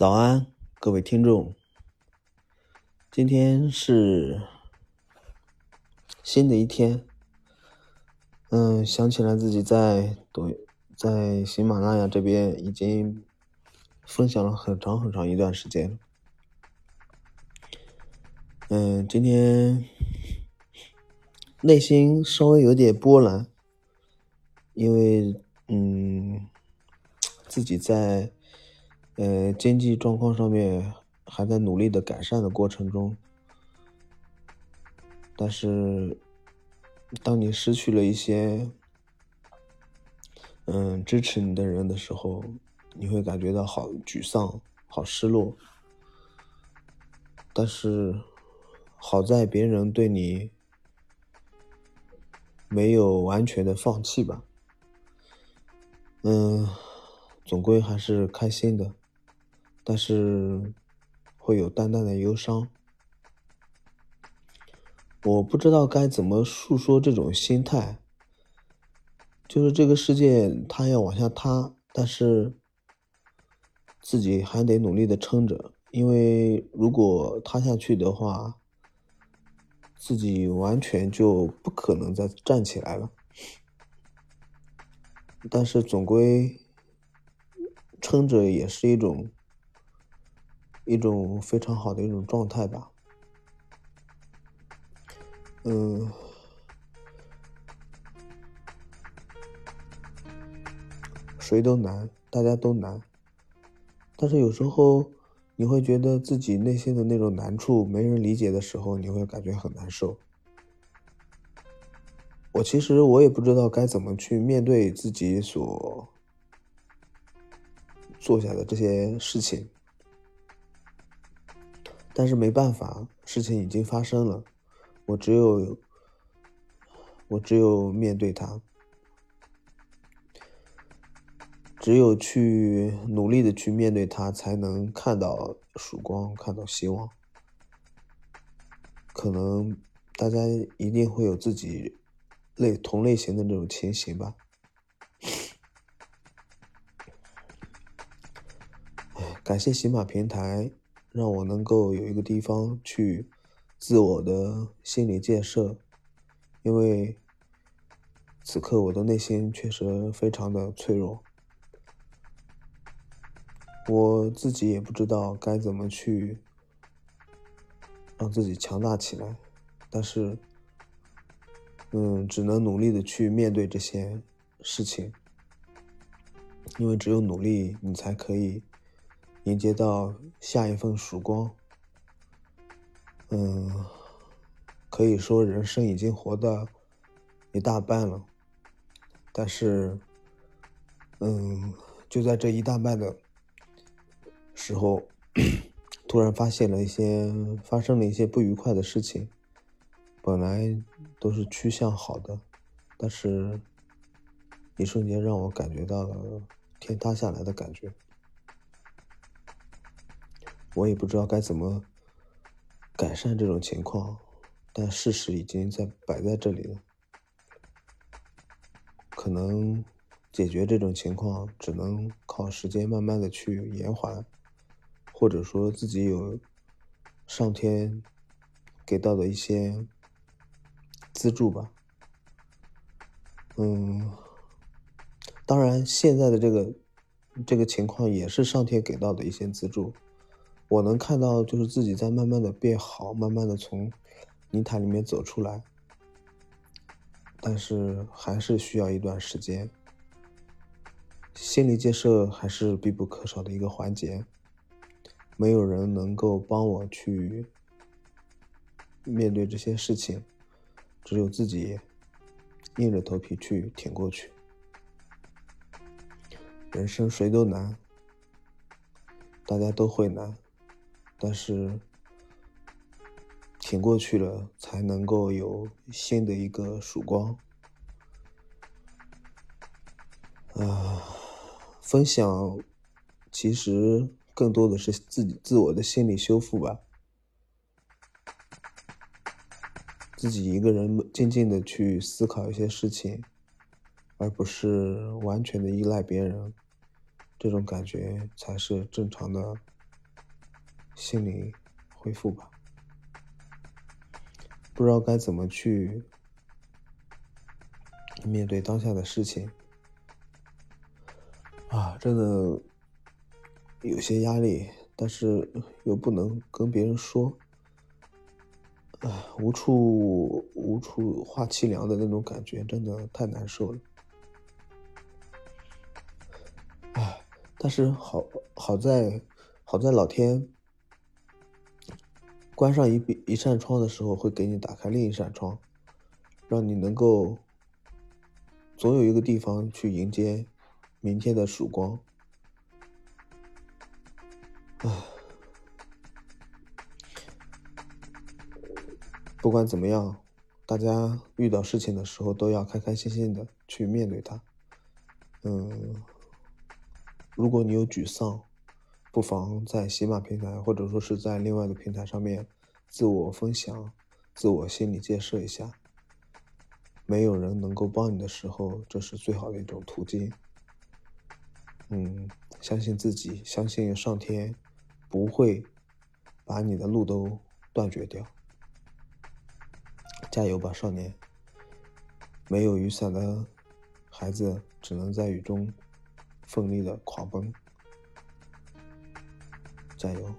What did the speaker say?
早安，各位听众。今天是新的一天。嗯，想起来自己在抖在喜马拉雅这边已经分享了很长很长一段时间。嗯，今天内心稍微有点波澜，因为嗯，自己在。呃，经济状况上面还在努力的改善的过程中，但是当你失去了一些嗯支持你的人的时候，你会感觉到好沮丧、好失落。但是好在别人对你没有完全的放弃吧，嗯，总归还是开心的。但是会有淡淡的忧伤，我不知道该怎么诉说这种心态。就是这个世界它要往下塌，但是自己还得努力的撑着，因为如果塌下去的话，自己完全就不可能再站起来了。但是总归撑着也是一种。一种非常好的一种状态吧，嗯，谁都难，大家都难，但是有时候你会觉得自己内心的那种难处没人理解的时候，你会感觉很难受。我其实我也不知道该怎么去面对自己所做下的这些事情。但是没办法，事情已经发生了，我只有我只有面对它，只有去努力的去面对它，才能看到曙光，看到希望。可能大家一定会有自己类同类型的这种情形吧。感谢喜马平台。让我能够有一个地方去自我的心理建设，因为此刻我的内心确实非常的脆弱，我自己也不知道该怎么去让自己强大起来，但是，嗯，只能努力的去面对这些事情，因为只有努力，你才可以。迎接到下一份曙光，嗯，可以说人生已经活到一大半了，但是，嗯，就在这一大半的时候，突然发现了一些发生了一些不愉快的事情，本来都是趋向好的，但是，一瞬间让我感觉到了天塌下来的感觉。我也不知道该怎么改善这种情况，但事实已经在摆在这里了。可能解决这种情况，只能靠时间慢慢的去延缓，或者说自己有上天给到的一些资助吧。嗯，当然现在的这个这个情况也是上天给到的一些资助。我能看到，就是自己在慢慢的变好，慢慢的从泥潭里面走出来，但是还是需要一段时间。心理建设还是必不可少的一个环节，没有人能够帮我去面对这些事情，只有自己硬着头皮去挺过去。人生谁都难，大家都会难。但是挺过去了，才能够有新的一个曙光。啊，分享其实更多的是自己自我的心理修复吧，自己一个人静静的去思考一些事情，而不是完全的依赖别人，这种感觉才是正常的心理恢复吧。不知道该怎么去面对当下的事情啊，真的有些压力，但是又不能跟别人说，啊，无处无处话凄凉的那种感觉，真的太难受了。啊，但是好好在好在老天。关上一一扇窗的时候，会给你打开另一扇窗，让你能够总有一个地方去迎接明天的曙光。唉，不管怎么样，大家遇到事情的时候都要开开心心的去面对它。嗯，如果你有沮丧。不妨在喜马平台，或者说是在另外的平台上面，自我分享、自我心理建设一下。没有人能够帮你的时候，这是最好的一种途径。嗯，相信自己，相信上天不会把你的路都断绝掉。加油吧，少年！没有雨伞的孩子，只能在雨中奋力的狂奔。加油！